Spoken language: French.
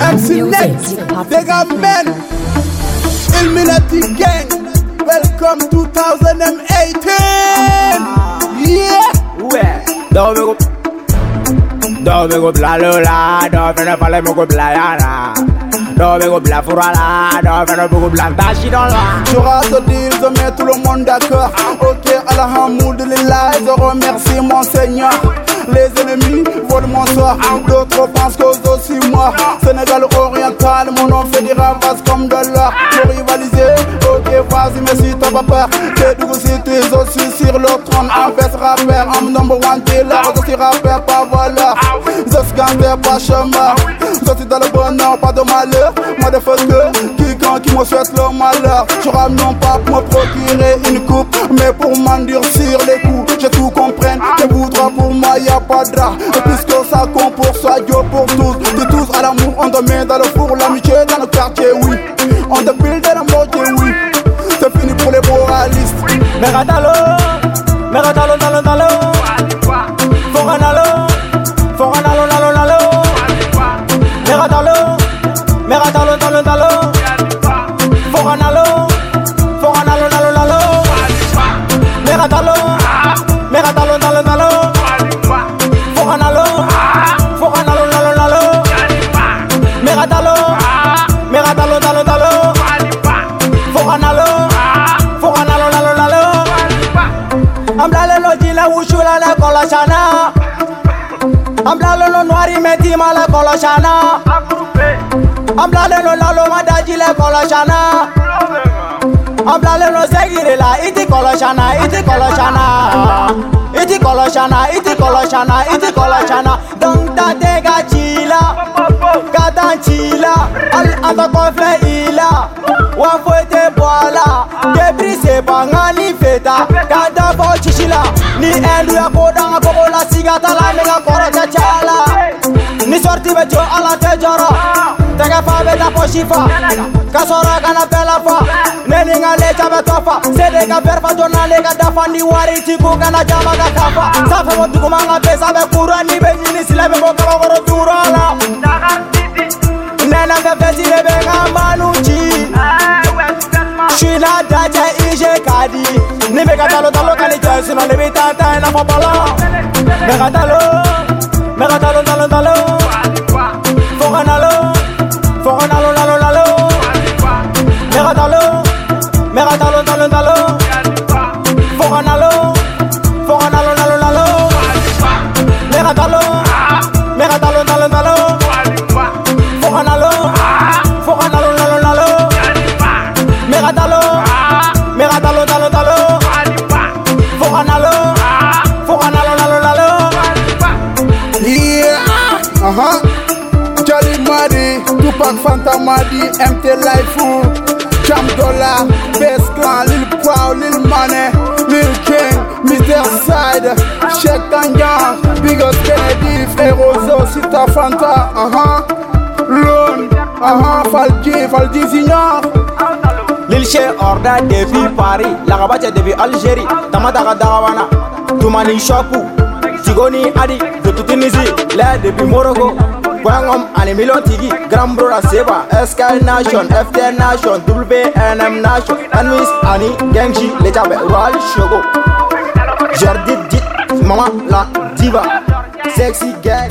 MC Next, Vega Men, Illuminati Gang, welcome 2018. Yeah, Ouais, dove go Dove go bla lola, dove ne go bla yana Dove go bla furala, dove ne go bla dashi dans la tu rates dire, je mets tout le monde d'accord. Ok, je remercie mon Seigneur. Les ennemis volent mon soir, d'autres pensent que aussi moi. Sénégal oriental, mon nom fait des ravages comme de l'or. Pour rivaliser, ok, vas-y, mais si t'as pas peur, t'es du coup si tu es aussi sur le trône. Rappeur, un number one killer, je suis rappeur, pas voleur. Je suis gangster, pas chemin. Je suis dans le bonheur, pas de malheur. Moi, de feu que quiconque qui me souhaite le malheur. Je non pas pour me procurer une coupe, mais pour m'endurcir les coups. J'ai tout compris, tu voudras pour moi, y a pas de. Et puisque ça compte pour soi, Dieu pour tous. De tous à l'amour, on met dans le four, l'amitié dans le quartier, oui. On te build dans la moitié, oui. C'est fini pour les moralistes. Megatalo, kọlọsana an bilalen no nuwari mɛti ma la kɔlɔsana an bilalen no laloma daji la kɔlɔsana an bilalen no sɛgiri la i ti kɔlɔsana i ti kɔlɔsana i ti kɔlɔsana i ti kɔlɔsana i ti kɔlɔsana dɔnkita tɛ ka ci i la ka taa ci i la hali an ka kɔfɛ i la wa foyi tɛ bɔ a la debiri se ban ŋa ni feta ka dabɔ sisi la. ni endu ya kodanga kobola sigatala niga koro te cala ni sorti be jo ala te joro tege fa be ta posi fa. Ka sɔrɔ kana pɛla fa. Ne ni ka leca bɛ tɔ fa. Sede ka vɛri fa jona le ka dafa ni wari ti ko kana jama ka tafa sanfɛ mo duguma ka besa bɛ kura ni be ɲini silɛ bɛ ko kabakɔrɔ dura la. Ni be katalo talo qualité, sinon les bitata et la popala. Me katalo, me katalo talo talo. Aha Jolly Muddy Tupac Fanta Muddy MT Life Jam Dollar Bass Clan Lil Prow Lil Money Lil King Mr. Side Check Tanyan Biggest Kennedy Ferozo Sita Fanta Aha. Lone Aha. Falji Falji Signor Lil Che Orda depuis Paris Lagaba depuis Algérie Tama Daga Daga Wana Tumani Shoku Tigoni Adi de Tunisi Là depuis Morocco Kwangom Ani Million Tigi Grand Brother Seba SK Nation FT Nation WNM Nation Anwis Ani Gengshi Lechabe Royal Shogo Jordi Dit Mama La Diva Sexy Gang